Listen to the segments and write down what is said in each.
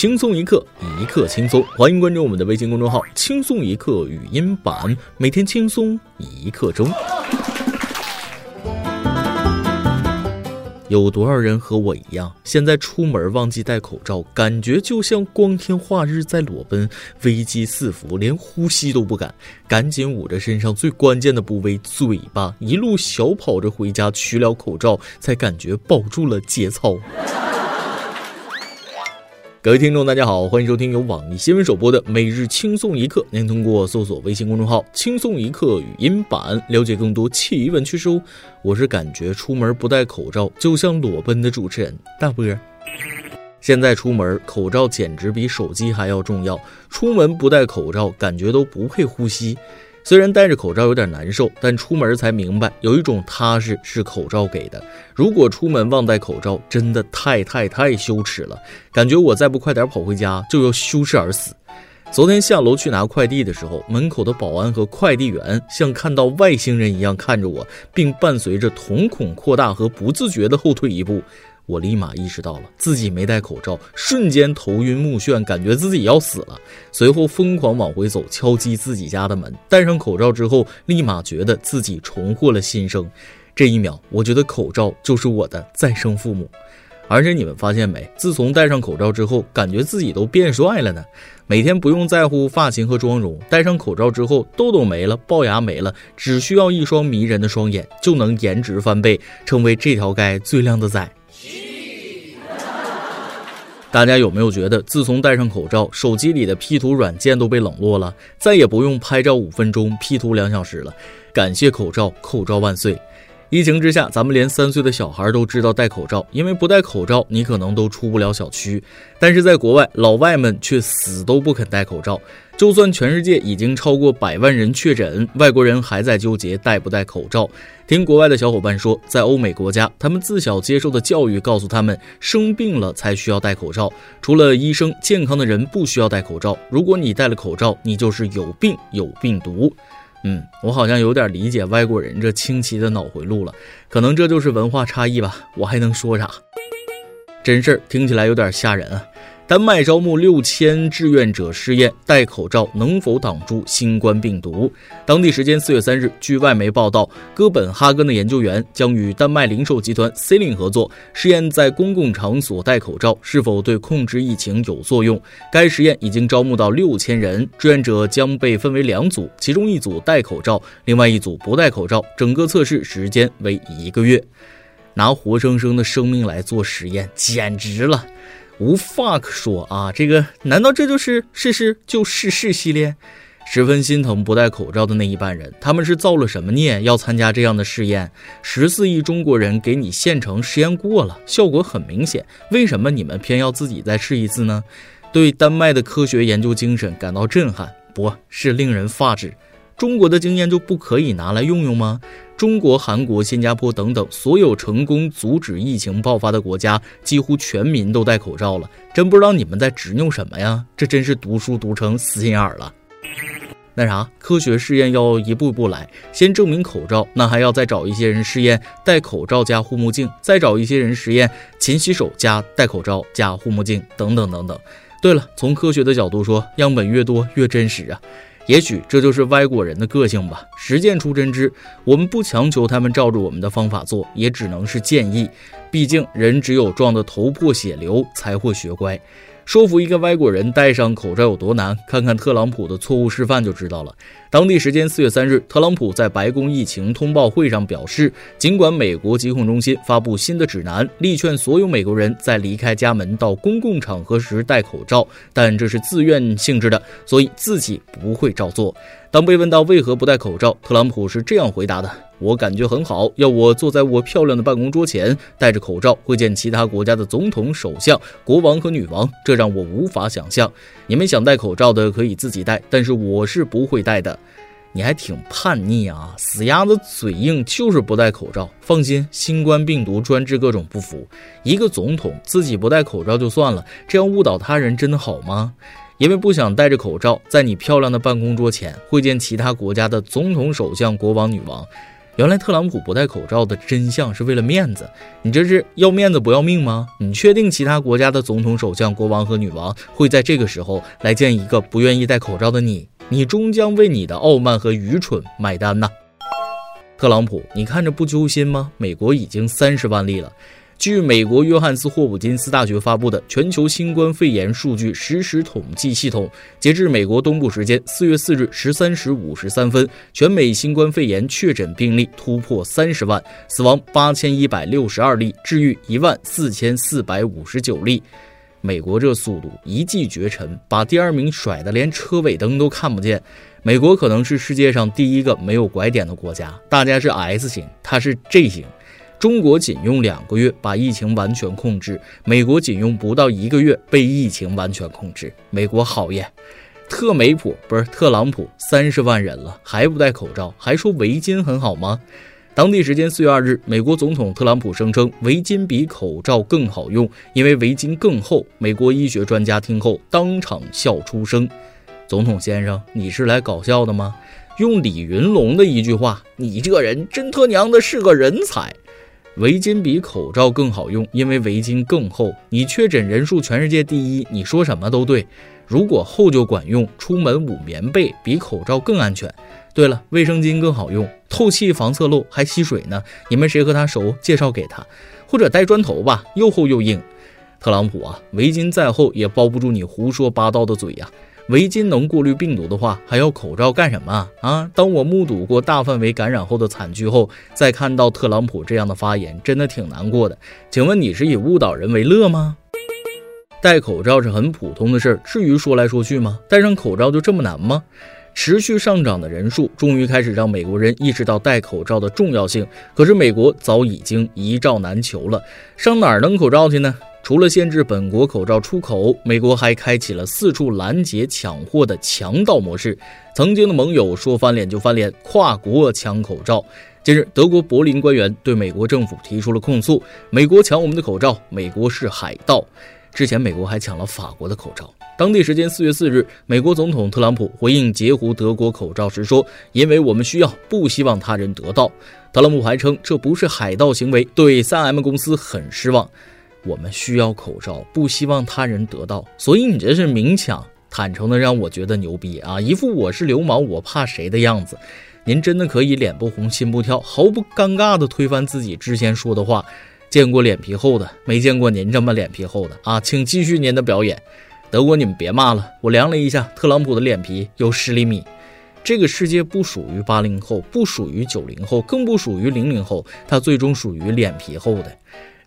轻松一刻，一刻轻松。欢迎关注我们的微信公众号“轻松一刻语音版”，每天轻松一刻钟。有多少人和我一样，现在出门忘记戴口罩，感觉就像光天化日在裸奔，危机四伏，连呼吸都不敢，赶紧捂着身上最关键的部位嘴巴，一路小跑着回家，取了口罩，才感觉保住了节操。各位听众，大家好，欢迎收听由网易新闻首播的每日轻松一刻。您通过搜索微信公众号“轻松一刻”语音版了解更多奇闻趣事哦。我是感觉出门不戴口罩就像裸奔的主持人大波。现在出门口罩简直比手机还要重要，出门不戴口罩感觉都不配呼吸。虽然戴着口罩有点难受，但出门才明白，有一种踏实是口罩给的。如果出门忘戴口罩，真的太太太羞耻了。感觉我再不快点跑回家，就要羞耻而死。昨天下楼去拿快递的时候，门口的保安和快递员像看到外星人一样看着我，并伴随着瞳孔扩大和不自觉的后退一步。我立马意识到了自己没戴口罩，瞬间头晕目眩，感觉自己要死了。随后疯狂往回走，敲击自己家的门。戴上口罩之后，立马觉得自己重获了新生。这一秒，我觉得口罩就是我的再生父母。而且你们发现没？自从戴上口罩之后，感觉自己都变帅了呢。每天不用在乎发型和妆容，戴上口罩之后，痘痘没了，龅牙没了，只需要一双迷人的双眼，就能颜值翻倍，成为这条街最靓的仔。大家有没有觉得，自从戴上口罩，手机里的 P 图软件都被冷落了，再也不用拍照五分钟，P 图两小时了？感谢口罩，口罩万岁！疫情之下，咱们连三岁的小孩都知道戴口罩，因为不戴口罩，你可能都出不了小区。但是在国外，老外们却死都不肯戴口罩。就算全世界已经超过百万人确诊，外国人还在纠结戴不戴口罩。听国外的小伙伴说，在欧美国家，他们自小接受的教育告诉他们，生病了才需要戴口罩。除了医生，健康的人不需要戴口罩。如果你戴了口罩，你就是有病，有病毒。嗯，我好像有点理解外国人这清奇的脑回路了，可能这就是文化差异吧。我还能说啥？真事儿听起来有点吓人啊。丹麦招募六千志愿者试验戴口罩能否挡住新冠病毒。当地时间四月三日，据外媒报道，哥本哈根的研究员将与丹麦零售集团 c l i n 合作，试验在公共场所戴口罩是否对控制疫情有作用。该实验已经招募到六千人，志愿者将被分为两组，其中一组戴口罩，另外一组不戴口罩。整个测试时间为一个月。拿活生生的生命来做实验，简直了！无 fuck 说啊，这个难道这就是试试就试试系列？十分心疼不戴口罩的那一半人，他们是造了什么孽要参加这样的试验？十四亿中国人给你现成实验过了，效果很明显，为什么你们偏要自己再试一次呢？对丹麦的科学研究精神感到震撼，不是令人发指。中国的经验就不可以拿来用用吗？中国、韩国、新加坡等等所有成功阻止疫情爆发的国家，几乎全民都戴口罩了。真不知道你们在执拗什么呀？这真是读书读成死心眼了。那啥，科学试验要一步一步来，先证明口罩，那还要再找一些人试验戴口罩加护目镜，再找一些人实验勤洗手加戴口罩加护目镜，等等等等。对了，从科学的角度说，样本越多越真实啊。也许这就是歪果人的个性吧，实践出真知。我们不强求他们照着我们的方法做，也只能是建议。毕竟人只有撞得头破血流，才会学乖。说服一个外国人戴上口罩有多难？看看特朗普的错误示范就知道了。当地时间四月三日，特朗普在白宫疫情通报会上表示，尽管美国疾控中心发布新的指南，力劝所有美国人在离开家门到公共场合时戴口罩，但这是自愿性质的，所以自己不会照做。当被问到为何不戴口罩，特朗普是这样回答的：“我感觉很好，要我坐在我漂亮的办公桌前，戴着口罩会见其他国家的总统、首相、国王和女王，这让我无法想象。你们想戴口罩的可以自己戴，但是我是不会戴的。你还挺叛逆啊，死鸭子嘴硬，就是不戴口罩。放心，新冠病毒专治各种不服。一个总统自己不戴口罩就算了，这样误导他人真的好吗？”因为不想戴着口罩在你漂亮的办公桌前会见其他国家的总统、首相、国王、女王，原来特朗普不戴口罩的真相是为了面子，你这是要面子不要命吗？你确定其他国家的总统、首相、国王和女王会在这个时候来见一个不愿意戴口罩的你？你终将为你的傲慢和愚蠢买单呐！特朗普，你看着不揪心吗？美国已经三十万例了。据美国约翰斯霍普金斯大学发布的全球新冠肺炎数据实时统计系统，截至美国东部时间四月四日十三时五十三分，全美新冠肺炎确诊病例突破三十万，死亡八千一百六十二例，治愈一万四千四百五十九例。美国这速度一骑绝尘，把第二名甩得连车尾灯都看不见。美国可能是世界上第一个没有拐点的国家，大家是 S 型，它是 J 型。中国仅用两个月把疫情完全控制，美国仅用不到一个月被疫情完全控制。美国好耶！特美普不是特朗普，三十万人了还不戴口罩，还说围巾很好吗？当地时间四月二日，美国总统特朗普声称围巾比口罩更好用，因为围巾更厚。美国医学专家听后当场笑出声。总统先生，你是来搞笑的吗？用李云龙的一句话：“你这人真他娘的是个人才。”围巾比口罩更好用，因为围巾更厚。你确诊人数全世界第一，你说什么都对。如果厚就管用，出门捂棉被比口罩更安全。对了，卫生巾更好用，透气防侧漏还吸水呢。你们谁和他熟？介绍给他，或者带砖头吧，又厚又硬。特朗普啊，围巾再厚也包不住你胡说八道的嘴呀。围巾能过滤病毒的话，还要口罩干什么啊？当我目睹过大范围感染后的惨剧后，再看到特朗普这样的发言，真的挺难过的。请问你是以误导人为乐吗？戴口罩是很普通的事儿，至于说来说去吗？戴上口罩就这么难吗？持续上涨的人数终于开始让美国人意识到戴口罩的重要性。可是美国早已经一罩难求了，上哪儿弄口罩去呢？除了限制本国口罩出口，美国还开启了四处拦截抢货的强盗模式。曾经的盟友说翻脸就翻脸，跨国抢口罩。近日，德国柏林官员对美国政府提出了控诉：美国抢我们的口罩，美国是海盗。之前，美国还抢了法国的口罩。当地时间四月四日，美国总统特朗普回应截胡德国口罩时说：“因为我们需要，不希望他人得到。”特朗普还称这不是海盗行为，对 3M 公司很失望。我们需要口罩，不希望他人得到，所以你这是明抢，坦诚的让我觉得牛逼啊！一副我是流氓，我怕谁的样子。您真的可以脸不红心不跳，毫不尴尬的推翻自己之前说的话。见过脸皮厚的，没见过您这么脸皮厚的啊！请继续您的表演。德国，你们别骂了，我量了一下，特朗普的脸皮有十厘米。这个世界不属于八零后，不属于九零后，更不属于零零后，它最终属于脸皮厚的。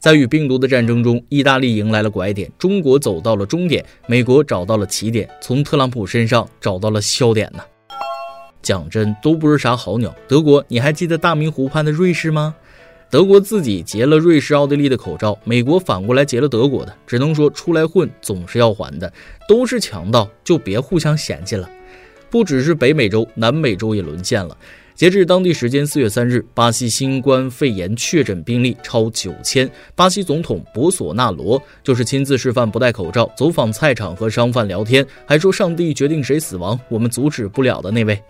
在与病毒的战争中，意大利迎来了拐点，中国走到了终点，美国找到了起点，从特朗普身上找到了笑点呢。讲真，都不是啥好鸟。德国，你还记得大明湖畔的瑞士吗？德国自己截了瑞士、奥地利的口罩，美国反过来截了德国的，只能说出来混总是要还的，都是强盗，就别互相嫌弃了。不只是北美洲，南美洲也沦陷了。截至当地时间四月三日，巴西新冠肺炎确诊病例超九千。巴西总统博索纳罗就是亲自示范不戴口罩走访菜场和商贩聊天，还说上帝决定谁死亡，我们阻止不了的那位。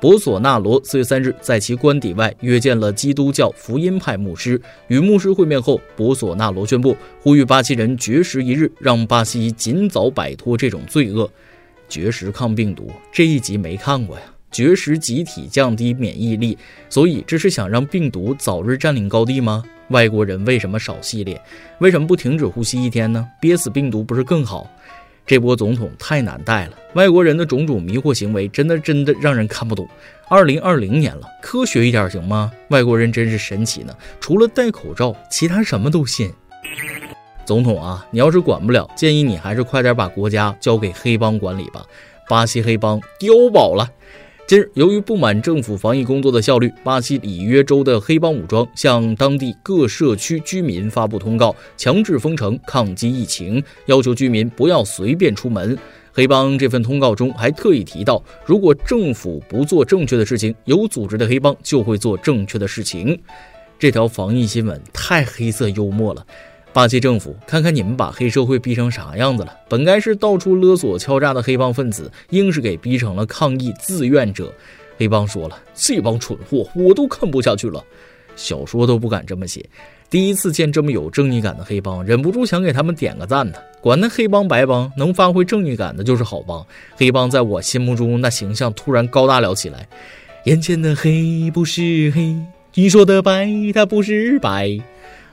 博索纳罗四月三日在其官邸外约见了基督教福音派牧师，与牧师会面后，博索纳罗宣布呼吁巴西人绝食一日，让巴西尽早摆脱这种罪恶。绝食抗病毒这一集没看过呀？绝食集体降低免疫力，所以这是想让病毒早日占领高地吗？外国人为什么少系列？为什么不停止呼吸一天呢？憋死病毒不是更好？这波总统太难带了，外国人的种种迷惑行为真的真的让人看不懂。二零二零年了，科学一点行吗？外国人真是神奇呢，除了戴口罩，其他什么都信。总统啊，你要是管不了，建议你还是快点把国家交给黑帮管理吧。巴西黑帮碉堡了。近日，由于不满政府防疫工作的效率，巴西里约州的黑帮武装向当地各社区居民发布通告，强制封城抗击疫情，要求居民不要随便出门。黑帮这份通告中还特意提到，如果政府不做正确的事情，有组织的黑帮就会做正确的事情。这条防疫新闻太黑色幽默了。巴西政府，看看你们把黑社会逼成啥样子了！本该是到处勒索敲诈的黑帮分子，硬是给逼成了抗议志愿者。黑帮说了：“这帮蠢货，我都看不下去了。”小说都不敢这么写。第一次见这么有正义感的黑帮，忍不住想给他们点个赞呢。管那黑帮白帮，能发挥正义感的就是好帮。黑帮在我心目中那形象突然高大了起来。眼前的黑不是黑，你说的白它不是白，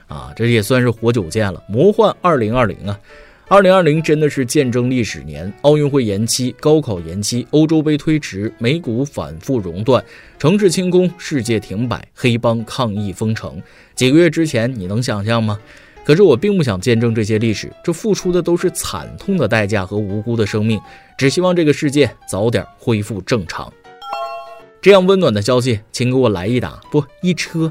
啊，这也算是活久见了。魔幻二零二零啊。二零二零真的是见证历史年，奥运会延期，高考延期，欧洲杯推迟，美股反复熔断，城市清空，世界停摆，黑帮抗议封城。几个月之前，你能想象吗？可是我并不想见证这些历史，这付出的都是惨痛的代价和无辜的生命。只希望这个世界早点恢复正常。这样温暖的消息，请给我来一打，不一车。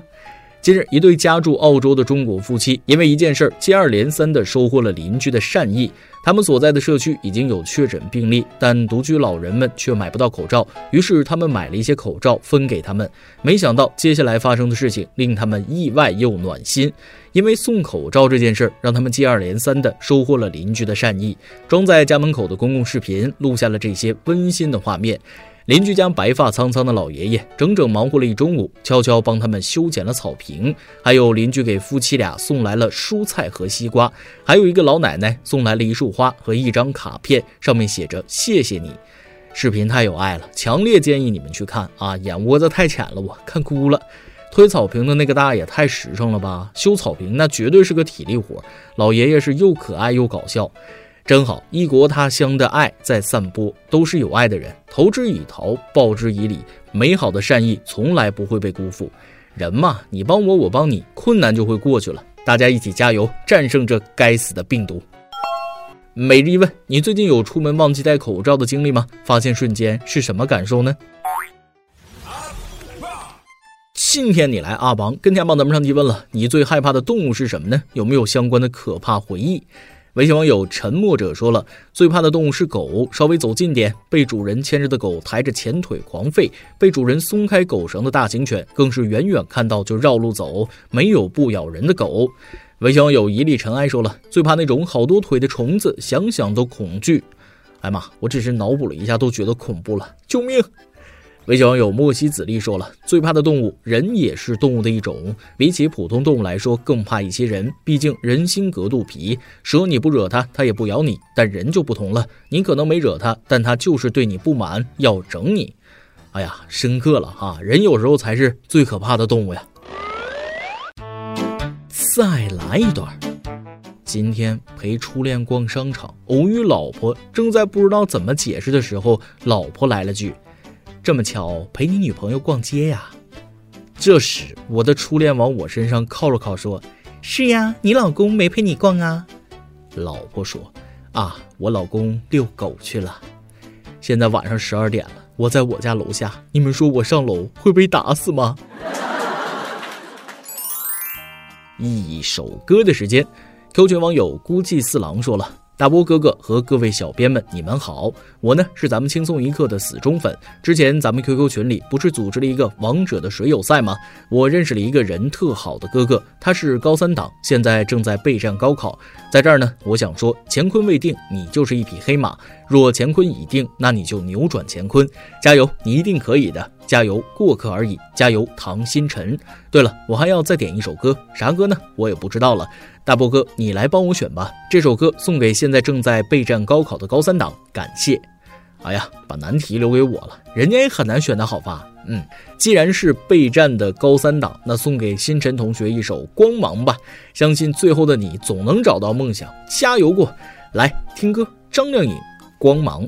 近日，一对家住澳洲的中国夫妻因为一件事儿，接二连三地收获了邻居的善意。他们所在的社区已经有确诊病例，但独居老人们却买不到口罩，于是他们买了一些口罩分给他们。没想到接下来发生的事情令他们意外又暖心，因为送口罩这件事儿，让他们接二连三地收获了邻居的善意。装在家门口的公共视频录下了这些温馨的画面。邻居家白发苍苍的老爷爷整整忙活了一中午，悄悄帮他们修剪了草坪。还有邻居给夫妻俩送来了蔬菜和西瓜，还有一个老奶奶送来了一束花和一张卡片，上面写着“谢谢你”。视频太有爱了，强烈建议你们去看啊！眼窝子太浅了，我看哭了。推草坪的那个大爷太实诚了吧？修草坪那绝对是个体力活，老爷爷是又可爱又搞笑。真好，异国他乡的爱在散播，都是有爱的人，投之以桃，报之以李，美好的善意从来不会被辜负。人嘛，你帮我，我帮你，困难就会过去了。大家一起加油，战胜这该死的病毒。每日一问：你最近有出门忘记戴口罩的经历吗？发现瞬间是什么感受呢？今天你来阿邦跟天帮咱们上提问了，你最害怕的动物是什么呢？有没有相关的可怕回忆？微信网友沉默者说了，最怕的动物是狗，稍微走近点，被主人牵着的狗抬着前腿狂吠；被主人松开狗绳的大型犬，更是远远看到就绕路走，没有不咬人的狗。微信网友一粒尘埃说了，最怕那种好多腿的虫子，想想都恐惧。哎妈，我只是脑补了一下，都觉得恐怖了，救命！微信网友莫西子力说了，最怕的动物，人也是动物的一种。比起普通动物来说，更怕一些人，毕竟人心隔肚皮。蛇你不惹它，它也不咬你；但人就不同了，你可能没惹它，但它就是对你不满，要整你。哎呀，深刻了哈！人有时候才是最可怕的动物呀。再来一段。今天陪初恋逛商场，偶遇老婆，正在不知道怎么解释的时候，老婆来了句。这么巧陪你女朋友逛街呀？这时我的初恋往我身上靠了靠，说：“是呀，你老公没陪你逛啊？”老婆说：“啊，我老公遛狗去了。”现在晚上十二点了，我在我家楼下，你们说我上楼会被打死吗？一首歌的时间，Q 群网友孤寂四郎说了。大波哥哥和各位小编们，你们好！我呢是咱们轻松一刻的死忠粉。之前咱们 QQ 群里不是组织了一个王者的水友赛吗？我认识了一个人特好的哥哥，他是高三党，现在正在备战高考。在这儿呢，我想说，乾坤未定，你就是一匹黑马；若乾坤已定，那你就扭转乾坤。加油，你一定可以的！加油，过客而已！加油，唐新晨。对了，我还要再点一首歌，啥歌呢？我也不知道了。大波哥，你来帮我选吧。这首歌送给现在正在备战高考的高三党，感谢。哎呀，把难题留给我了，人家也很难选的好吧？嗯，既然是备战的高三党，那送给星辰同学一首《光芒》吧。相信最后的你总能找到梦想，加油过来！听歌，张靓颖，《光芒》。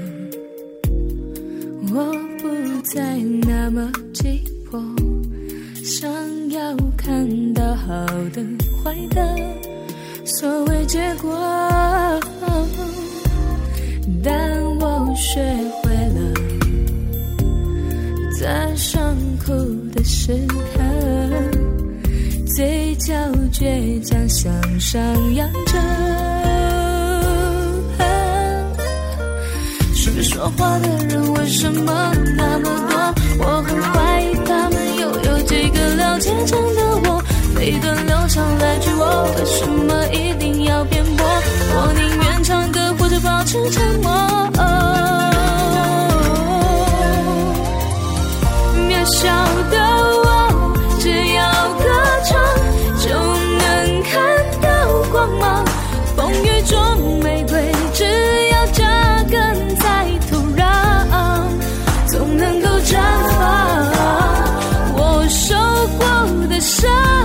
再那么急迫，想要看到好的、坏的所谓结果，但我学会了在伤口的。时刻，嘴角倔强向上扬着。身边说话的人为什么那么是沉默。渺小的我，只要歌唱就能看到光芒。风雨中玫瑰，只要扎根在土壤，总能够绽放。我受过的伤。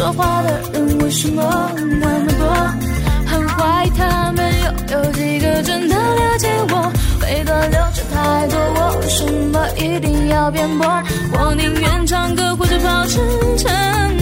说话的人为什么那么多？很怀疑他们又有几个真的了解我？为何留着太多，我为什么一定要辩驳？我宁愿唱歌或者保持沉默。